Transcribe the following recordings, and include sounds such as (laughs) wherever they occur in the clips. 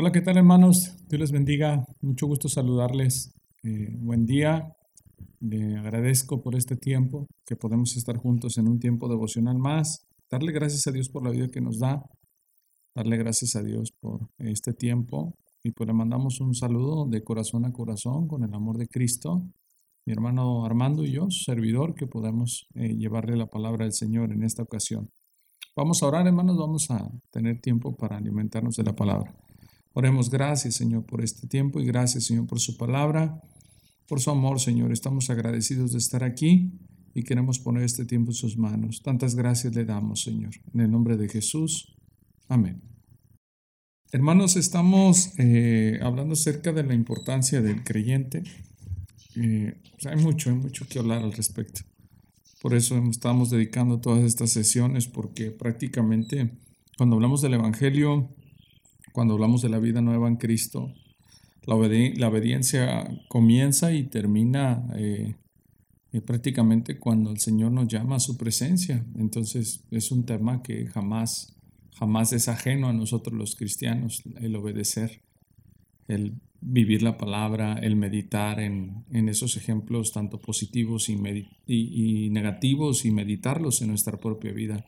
Hola, ¿qué tal hermanos? Dios les bendiga. Mucho gusto saludarles. Eh, buen día. Le agradezco por este tiempo que podemos estar juntos en un tiempo devocional más. Darle gracias a Dios por la vida que nos da. Darle gracias a Dios por este tiempo. Y pues le mandamos un saludo de corazón a corazón con el amor de Cristo. Mi hermano Armando y yo, servidor, que podemos eh, llevarle la palabra del Señor en esta ocasión. Vamos a orar, hermanos. Vamos a tener tiempo para alimentarnos de la palabra. Oremos gracias, Señor, por este tiempo y gracias, Señor, por su palabra, por su amor, Señor. Estamos agradecidos de estar aquí y queremos poner este tiempo en sus manos. Tantas gracias le damos, Señor. En el nombre de Jesús. Amén. Hermanos, estamos eh, hablando acerca de la importancia del creyente. Eh, hay mucho, hay mucho que hablar al respecto. Por eso estamos dedicando todas estas sesiones, porque prácticamente cuando hablamos del Evangelio, cuando hablamos de la vida nueva en Cristo, la, obediencia comienza y termina eh, eh, prácticamente cuando el Señor nos llama a su presencia. Entonces es un tema que jamás, jamás es ajeno a nosotros los cristianos, el obedecer, el vivir la palabra, el meditar en, esos ejemplos tanto positivos y negativos y meditarlos en nuestra propia vida.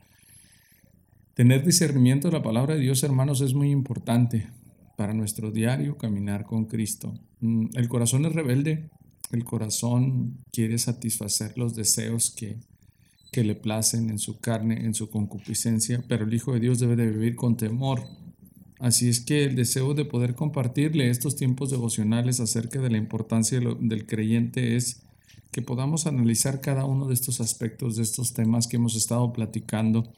Tener discernimiento de la palabra de Dios, hermanos, es muy importante para nuestro diario caminar con Cristo. Mm, el corazón es rebelde, el corazón quiere satisfacer los deseos que, que le placen en su carne, en su concupiscencia, pero el Hijo de Dios debe de vivir con temor. Así es que el deseo de poder compartirle estos tiempos devocionales acerca de la importancia del creyente es que podamos analizar cada uno de estos aspectos, de estos temas que hemos estado platicando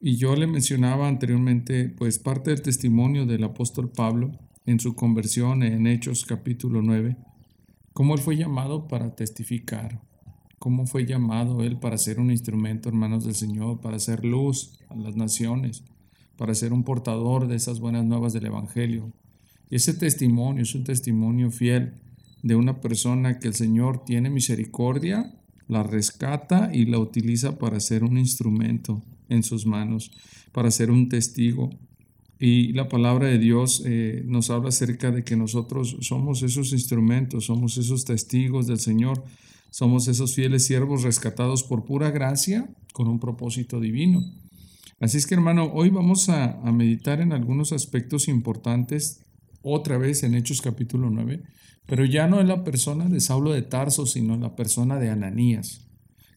y yo le mencionaba anteriormente, pues parte del testimonio del apóstol Pablo en su conversión en Hechos capítulo 9, cómo él fue llamado para testificar, cómo fue llamado él para ser un instrumento, hermanos del Señor, para hacer luz a las naciones, para ser un portador de esas buenas nuevas del Evangelio. Y ese testimonio es un testimonio fiel de una persona que el Señor tiene misericordia, la rescata y la utiliza para ser un instrumento en sus manos para ser un testigo. Y la palabra de Dios eh, nos habla acerca de que nosotros somos esos instrumentos, somos esos testigos del Señor, somos esos fieles siervos rescatados por pura gracia con un propósito divino. Así es que hermano, hoy vamos a, a meditar en algunos aspectos importantes, otra vez en Hechos capítulo 9, pero ya no en la persona de Saulo de Tarso, sino en la persona de Ananías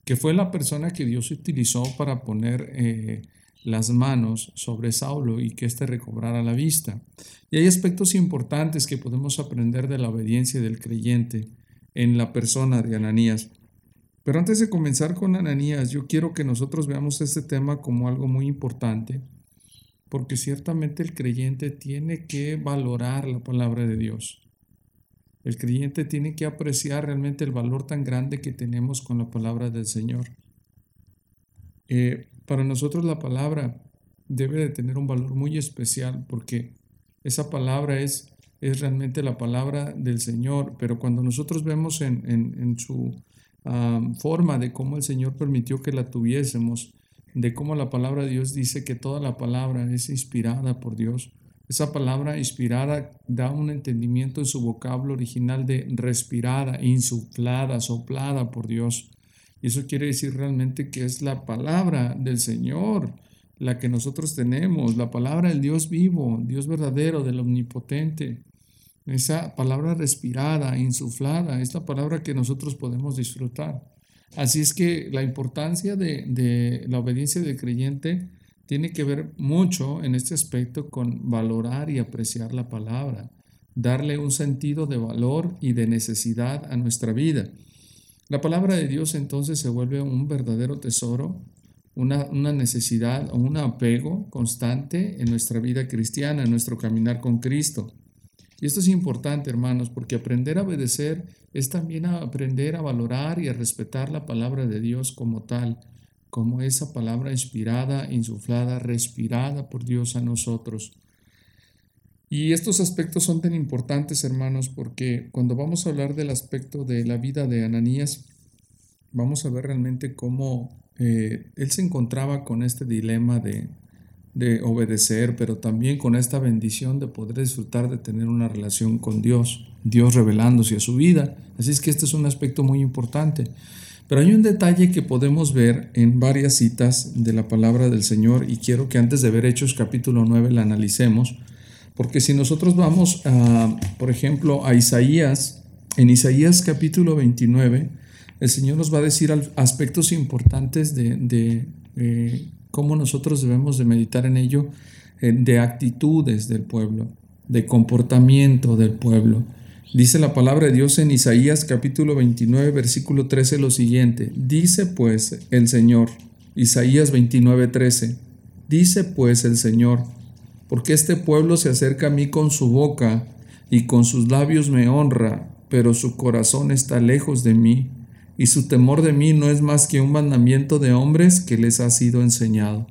que fue la persona que Dios utilizó para poner eh, las manos sobre Saulo y que éste recobrara la vista. Y hay aspectos importantes que podemos aprender de la obediencia del creyente en la persona de Ananías. Pero antes de comenzar con Ananías, yo quiero que nosotros veamos este tema como algo muy importante, porque ciertamente el creyente tiene que valorar la palabra de Dios. El creyente tiene que apreciar realmente el valor tan grande que tenemos con la palabra del Señor. Eh, para nosotros la palabra debe de tener un valor muy especial porque esa palabra es, es realmente la palabra del Señor, pero cuando nosotros vemos en, su forma de cómo el Señor permitió que la tuviésemos, de cómo la palabra de Dios dice que toda la palabra es inspirada por Dios, esa palabra inspirada da un entendimiento en su vocablo original de respirada, insuflada, soplada por Dios. Y eso quiere decir realmente que es la palabra del Señor, la que nosotros tenemos, la palabra del Dios vivo, Dios verdadero, del omnipotente. Esa palabra respirada, insuflada, es la palabra que nosotros podemos disfrutar. Así es que la importancia de, de la obediencia del creyente tiene que ver mucho en este aspecto con valorar y apreciar la palabra, darle un sentido de valor y de necesidad a nuestra vida. La palabra de Dios entonces se vuelve un verdadero tesoro, una, una necesidad o un apego constante en nuestra vida cristiana, en nuestro caminar con Cristo. Y esto es importante, hermanos, porque aprender a obedecer es también aprender a valorar y a respetar la palabra de Dios como tal como esa palabra inspirada, insuflada, respirada por Dios a nosotros. Y estos aspectos son tan importantes, hermanos, porque cuando vamos a hablar del aspecto de la vida de Ananías, vamos a ver realmente cómo eh, él se encontraba con este dilema de, de obedecer, pero también con esta bendición de poder disfrutar de tener una relación con Dios, Dios revelándose a su vida. Así es que este es un aspecto muy importante. Pero hay un detalle que podemos ver en varias citas de la palabra del Señor y quiero que antes de ver Hechos capítulo 9 la analicemos, porque si nosotros vamos, a, por ejemplo, a Isaías, en Isaías capítulo 29, el Señor nos va a decir aspectos importantes de, eh, cómo nosotros debemos de meditar en ello, eh, de actitudes del pueblo, de comportamiento del pueblo. Dice la palabra de Dios en Isaías capítulo 29, versículo 13 lo siguiente. Dice pues el Señor, Isaías 29, 13. Dice pues el Señor, porque este pueblo se acerca a mí con su boca y con sus labios me honra, pero su corazón está lejos de mí, y su temor de mí no es más que un mandamiento de hombres que les ha sido enseñado.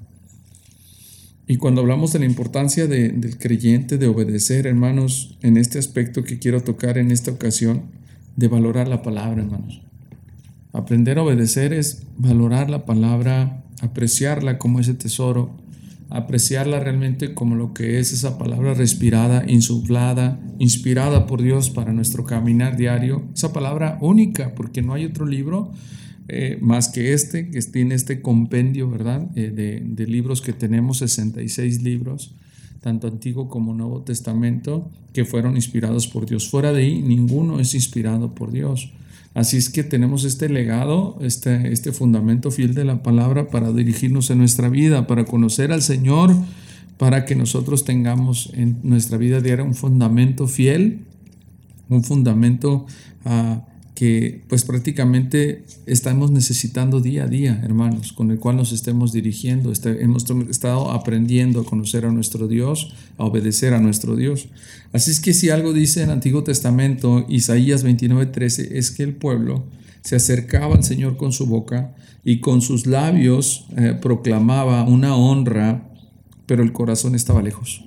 Y cuando hablamos de la importancia del creyente, de obedecer, hermanos, en este aspecto que quiero tocar en esta ocasión, de valorar la palabra, hermanos. Aprender a obedecer es valorar la palabra, apreciarla como ese tesoro, apreciarla realmente como lo que es esa palabra respirada, insuflada, inspirada por Dios para nuestro caminar diario, esa palabra única, porque no hay otro libro eh, más que este, que tiene este compendio, ¿verdad? Eh, de, libros que tenemos, 66 libros, tanto Antiguo como Nuevo Testamento, que fueron inspirados por Dios. Fuera de ahí, ninguno es inspirado por Dios. Así es que tenemos este legado, este, este fundamento fiel de la palabra para dirigirnos en nuestra vida, para conocer al Señor, para que nosotros tengamos en nuestra vida diaria un fundamento fiel, un fundamento uh, que pues prácticamente estamos necesitando día a día, hermanos, con el cual nos estemos dirigiendo. Este, hemos estado aprendiendo a conocer a nuestro Dios, a obedecer a nuestro Dios. Así es que si algo dice el Antiguo Testamento, Isaías 29:13, es que el pueblo se acercaba al Señor con su boca y con sus labios eh, proclamaba una honra, pero el corazón estaba lejos.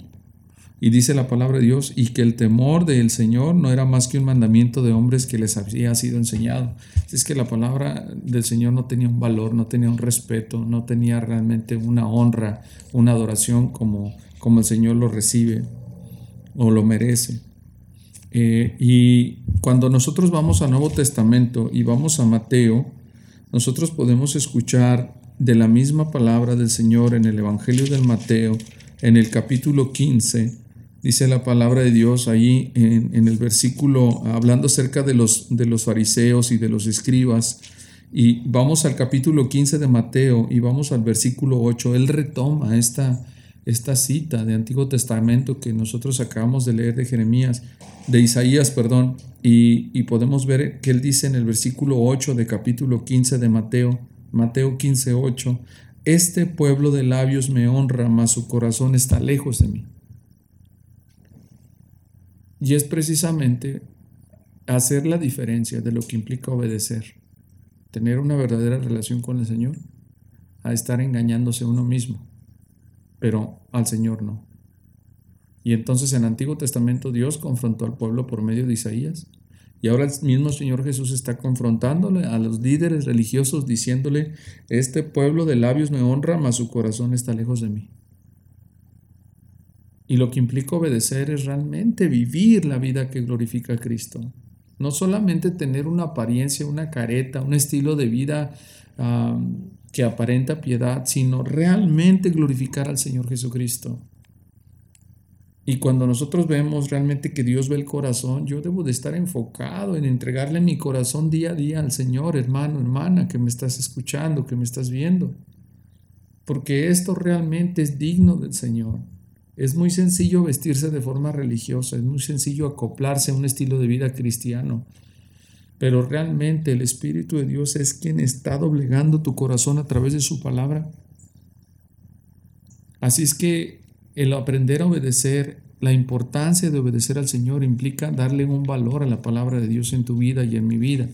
Y dice la palabra de Dios, y que el temor del Señor no era más que un mandamiento de hombres que les había sido enseñado. Es que la palabra del Señor no tenía un valor, no tenía un respeto, no tenía realmente una honra, una adoración como, como el Señor lo recibe o lo merece. Eh, y cuando nosotros vamos al Nuevo Testamento y vamos a Mateo, nosotros podemos escuchar de la misma palabra del Señor en el Evangelio del Mateo, en el capítulo 15, dice la palabra de Dios ahí en, el versículo, hablando acerca de los, de los fariseos y de los escribas. Y vamos al capítulo 15 de Mateo y vamos al versículo 8. Él retoma esta, esta cita de Antiguo Testamento que nosotros acabamos de leer de Jeremías, de Isaías, perdón, y, y podemos ver que él dice en el versículo 8 de capítulo 15 de Mateo, Mateo 15, 8, Este pueblo de labios me honra, mas su corazón está lejos de mí. Y es precisamente hacer la diferencia de lo que implica obedecer, tener una verdadera relación con el Señor, a estar engañándose uno mismo, pero al Señor no. Y entonces en el Antiguo Testamento Dios confrontó al pueblo por medio de Isaías. Y ahora el mismo Señor Jesús está confrontándole a los líderes religiosos diciéndole, este pueblo de labios me honra, mas su corazón está lejos de mí. Y lo que implica obedecer es realmente vivir la vida que glorifica a Cristo. No solamente tener una apariencia, una careta, un estilo de vida que aparenta piedad, sino realmente glorificar al Señor Jesucristo. Y cuando nosotros vemos realmente que Dios ve el corazón, yo debo de estar enfocado en entregarle mi corazón día a día al Señor, hermano, hermana, que me estás escuchando, que me estás viendo. Porque esto realmente es digno del Señor. Es muy sencillo vestirse de forma religiosa, es muy sencillo acoplarse a un estilo de vida cristiano, pero realmente el Espíritu de Dios es quien está doblegando tu corazón a través de su palabra. Así es que el aprender a obedecer, la importancia de obedecer al Señor implica darle un valor a la palabra de Dios en tu vida y en mi vida.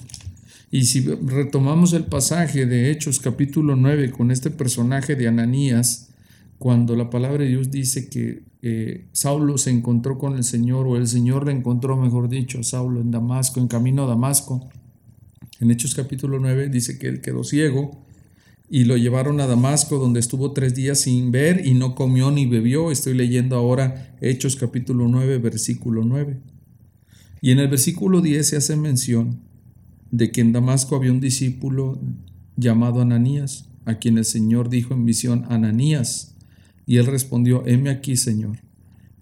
Y si retomamos el pasaje de Hechos capítulo 9 con este personaje de Ananías, cuando la palabra de Dios dice que eh, Saulo se encontró con el Señor, o el Señor le encontró, mejor dicho, Saulo en Damasco, en camino a Damasco. En Hechos capítulo 9 dice que él quedó ciego y lo llevaron a Damasco, donde estuvo tres días sin ver y no comió ni bebió. Estoy leyendo ahora Hechos capítulo 9, versículo 9. Y en el versículo 10 se hace mención de que en Damasco había un discípulo llamado Ananías, a quien el Señor dijo en visión, Ananías. Y él respondió, heme aquí, Señor.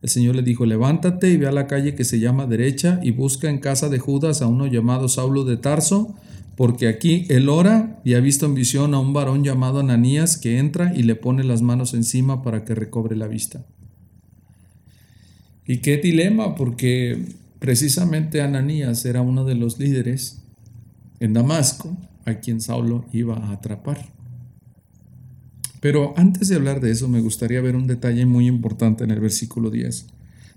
El Señor le dijo, levántate y ve a la calle que se llama derecha y busca en casa de Judas a uno llamado Saulo de Tarso, porque aquí él ora y ha visto en visión a un varón llamado Ananías que entra y le pone las manos encima para que recobre la vista. Y qué dilema, porque precisamente Ananías era uno de los líderes en Damasco a quien Saulo iba a atrapar. Pero antes de hablar de eso, me gustaría ver un detalle muy importante en el versículo 10.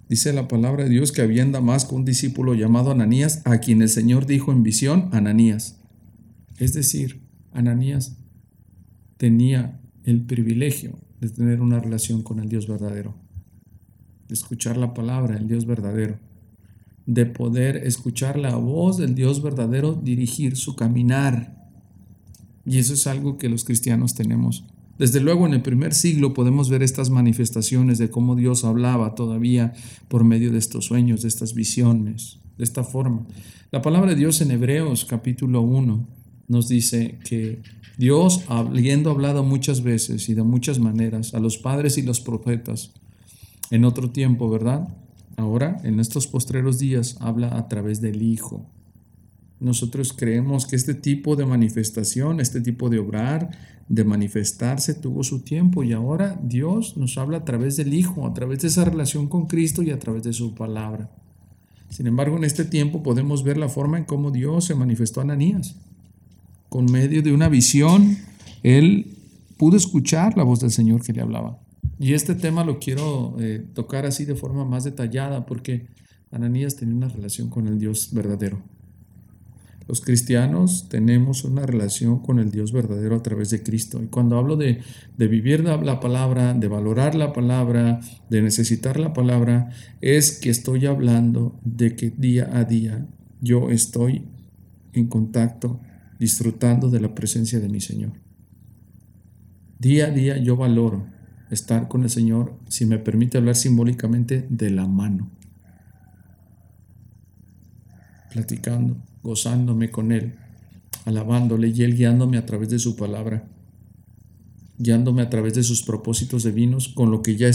Dice la palabra de Dios que había en Damasco un discípulo llamado Ananías, a quien el Señor dijo en visión, Ananías. Es decir, Ananías tenía el privilegio de tener una relación con el Dios verdadero, de escuchar la palabra del Dios verdadero, de poder escuchar la voz del Dios verdadero dirigir su caminar. Y eso es algo que los cristianos tenemos desde luego en el primer siglo podemos ver estas manifestaciones de cómo Dios hablaba todavía por medio de estos sueños, de estas visiones, de esta forma. La palabra de Dios en Hebreos capítulo 1 nos dice que Dios, habiendo hablado muchas veces y de muchas maneras a los padres y los profetas en otro tiempo, ¿verdad? Ahora, en estos postreros días, habla a través del Hijo. Nosotros creemos que este tipo de manifestación, este tipo de obrar, de manifestarse, tuvo su tiempo y ahora Dios nos habla a través del Hijo, a través de esa relación con Cristo y a través de su palabra. Sin embargo, en este tiempo podemos ver la forma en cómo Dios se manifestó a Ananías. Con medio de una visión, él pudo escuchar la voz del Señor que le hablaba. Y este tema lo quiero eh, tocar así de forma más detallada porque Ananías tenía una relación con el Dios verdadero. Los cristianos tenemos una relación con el Dios verdadero a través de Cristo. Y cuando hablo de, vivir la, palabra, de valorar la palabra, de necesitar la palabra, es que estoy hablando de que día a día yo estoy en contacto, disfrutando de la presencia de mi Señor. Día a día yo valoro estar con el Señor, si me permite hablar simbólicamente, de la mano, platicando gozándome con Él, alabándole y Él guiándome a través de su palabra, guiándome a través de sus propósitos divinos con lo que ya,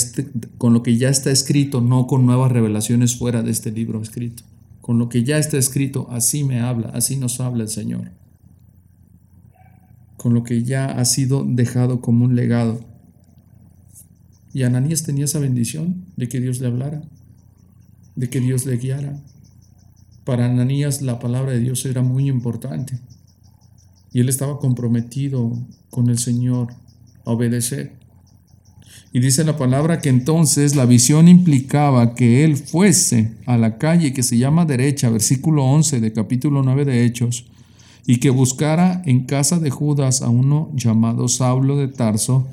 con lo que ya está escrito, no con nuevas revelaciones fuera de este libro escrito. Con lo que ya está escrito, así me habla, así nos habla el Señor. Con lo que ya ha sido dejado como un legado. Y Ananías tenía esa bendición de que Dios le hablara, de que Dios le guiara, para Ananías la palabra de Dios era muy importante y él estaba comprometido con el Señor a obedecer. Y dice la palabra que entonces la visión implicaba que él fuese a la calle que se llama derecha, versículo 11 de capítulo 9 de Hechos, y que buscara en casa de Judas a uno llamado Saulo de Tarso,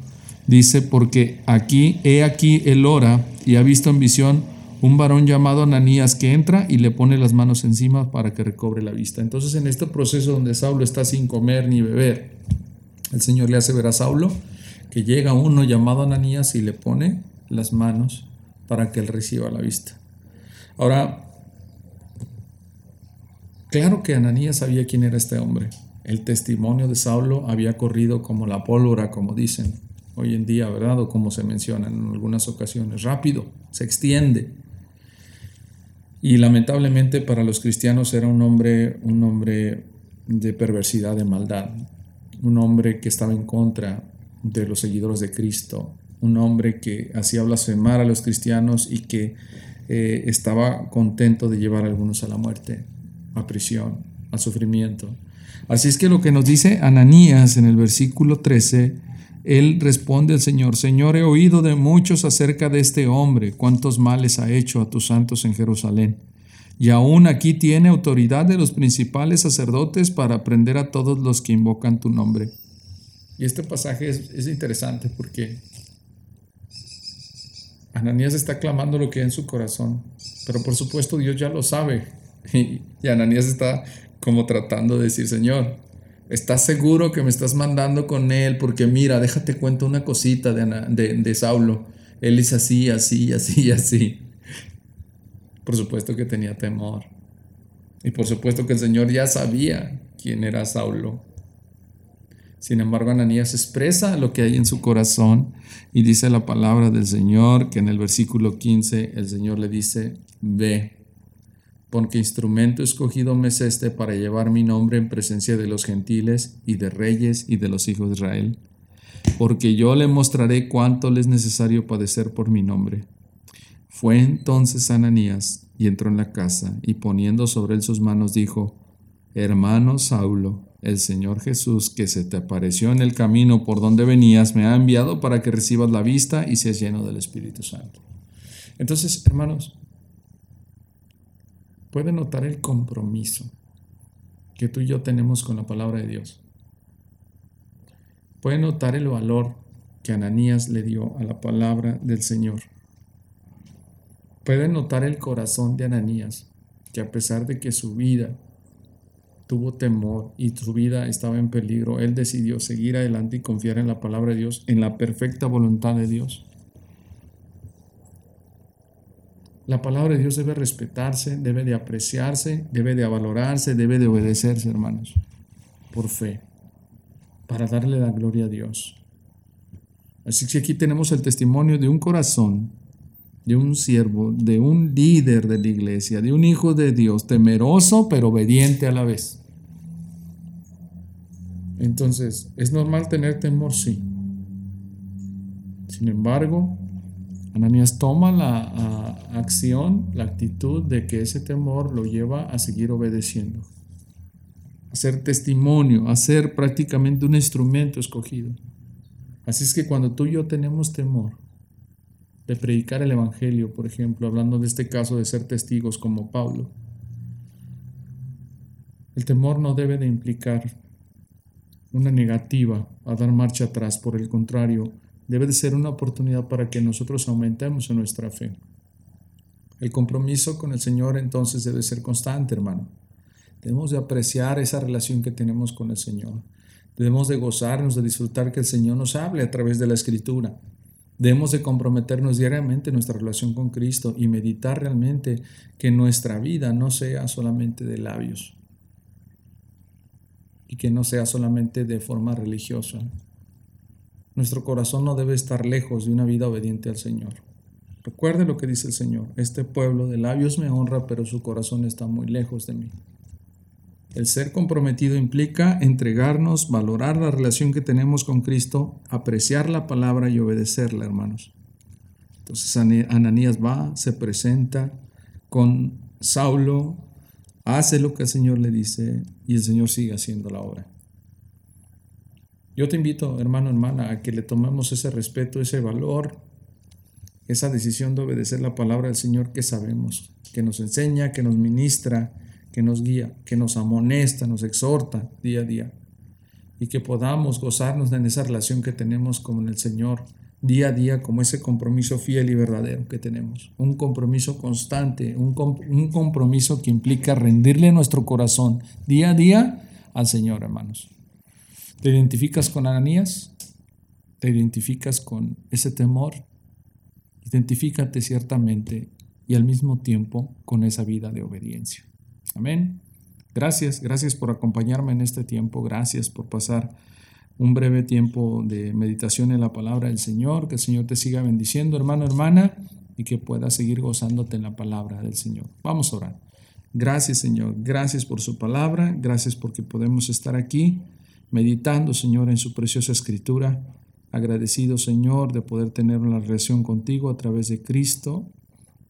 dice, porque aquí, he aquí, él ora y ha visto en visión un varón llamado Ananías que entra y le pone las manos encima para que recobre la vista. Entonces en este proceso donde Saulo está sin comer ni beber, el Señor le hace ver a Saulo que llega uno llamado Ananías y le pone las manos para que él reciba la vista. Ahora, claro que Ananías sabía quién era este hombre. El testimonio de Saulo había corrido como la pólvora, como dicen hoy en día, ¿verdad? O como se menciona en algunas ocasiones, rápido, se extiende. Y lamentablemente para los cristianos era un hombre, un hombre de perversidad, de maldad, un hombre que estaba en contra de los seguidores de Cristo, un hombre que hacía blasfemar a los cristianos y que eh, estaba contento de llevar a algunos a la muerte, a prisión, a sufrimiento. Así es que lo que nos dice Ananías en el versículo 13 él responde al Señor, Señor, he oído de muchos acerca de este hombre, cuántos males ha hecho a tus santos en Jerusalén. Y aún aquí tiene autoridad de los principales sacerdotes para prender a todos los que invocan tu nombre. Y este pasaje es, interesante porque Ananías está clamando lo que hay en su corazón, pero por supuesto Dios ya lo sabe. (laughs) Y, y Ananías está como tratando de decir, Señor, ¿Estás seguro que me estás mandando con él? Porque mira, déjate cuento una cosita de, de, Saulo. Él es así, así, así, (laughs) así. Por supuesto que tenía temor. Y por supuesto que el Señor ya sabía quién era Saulo. Sin embargo, Ananías expresa lo que hay en su corazón y dice la palabra del Señor que en el versículo 15 el Señor le dice, ve porque instrumento escogido me es este para llevar mi nombre en presencia de los gentiles y de reyes y de los hijos de Israel, porque yo le mostraré cuánto le es necesario padecer por mi nombre. Fue entonces Ananías y entró en la casa y poniendo sobre él sus manos dijo, Hermano Saulo, el Señor Jesús que se te apareció en el camino por donde venías me ha enviado para que recibas la vista y seas lleno del Espíritu Santo. Entonces, hermanos, puede notar el compromiso que tú y yo tenemos con la palabra de Dios. Puede notar el valor que Ananías le dio a la palabra del Señor. Puede notar el corazón de Ananías, que a pesar de que su vida tuvo temor y su vida estaba en peligro, él decidió seguir adelante y confiar en la palabra de Dios, en la perfecta voluntad de Dios. La palabra de Dios debe respetarse, debe de apreciarse, debe de valorarse, debe de obedecerse, hermanos, por fe, para darle la gloria a Dios. Así que aquí tenemos el testimonio de un corazón, de un siervo, de un líder de la iglesia, de un hijo de Dios, temeroso pero obediente a la vez. Entonces, ¿es normal tener temor? Sí. Sin embargo, Ananías toma la acción, la actitud de que ese temor lo lleva a seguir obedeciendo, a ser testimonio, a ser prácticamente un instrumento escogido. Así es que cuando tú y yo tenemos temor de predicar el Evangelio, por ejemplo, hablando de este caso de ser testigos como Pablo, el temor no debe de implicar una negativa a dar marcha atrás, por el contrario, debe de ser una oportunidad para que nosotros aumentemos en nuestra fe. El compromiso con el Señor entonces debe ser constante, hermano. Debemos de apreciar esa relación que tenemos con el Señor. Debemos de gozarnos, de disfrutar que el Señor nos hable a través de la Escritura. Debemos de comprometernos diariamente en nuestra relación con Cristo y meditar realmente que nuestra vida no sea solamente de labios y que no sea solamente de forma religiosa, nuestro corazón no debe estar lejos de una vida obediente al Señor. Recuerde lo que dice el Señor. Este pueblo de labios me honra, pero su corazón está muy lejos de mí. El ser comprometido implica entregarnos, valorar la relación que tenemos con Cristo, apreciar la palabra y obedecerla, hermanos. Entonces Ananías va, se presenta con Saulo, hace lo que el Señor le dice y el Señor sigue haciendo la obra. Yo te invito, hermano, hermana, a que le tomemos ese respeto, ese valor, esa decisión de obedecer la palabra del Señor que sabemos, que nos enseña, que nos ministra, que nos guía, que nos amonesta, nos exhorta día a día. Y que podamos gozarnos en esa relación que tenemos con el Señor día a día, como ese compromiso fiel y verdadero que tenemos. Un compromiso constante, un, un compromiso que implica rendirle nuestro corazón día a día al Señor, hermanos. ¿Te identificas con Ananías? ¿Te identificas con ese temor? Identifícate ciertamente y al mismo tiempo con esa vida de obediencia. Amén. Gracias, gracias por acompañarme en este tiempo. Gracias por pasar un breve tiempo de meditación en la palabra del Señor. Que el Señor te siga bendiciendo, hermano, hermana, y que puedas seguir gozándote en la palabra del Señor. Vamos a orar. Gracias, Señor. Gracias por su palabra. Gracias porque podemos estar aquí meditando, Señor, en su preciosa escritura. Agradecido, Señor, de poder tener una relación contigo a través de Cristo.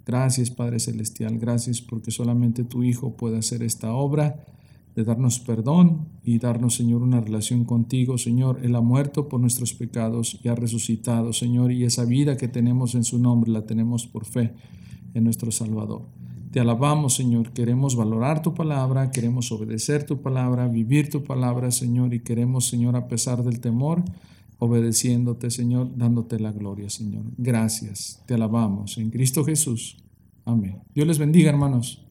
Gracias, Padre Celestial. Gracias porque solamente tu Hijo puede hacer esta obra de darnos perdón y darnos, Señor, una relación contigo, Señor. Él ha muerto por nuestros pecados y ha resucitado, Señor, y esa vida que tenemos en su nombre la tenemos por fe en nuestro Salvador. Te alabamos, Señor. Queremos valorar tu palabra, queremos obedecer tu palabra, vivir tu palabra, Señor, y queremos, Señor, a pesar del temor, obedeciéndote, Señor, dándote la gloria, Señor. Gracias. Te alabamos en Cristo Jesús. Amén. Dios les bendiga, hermanos.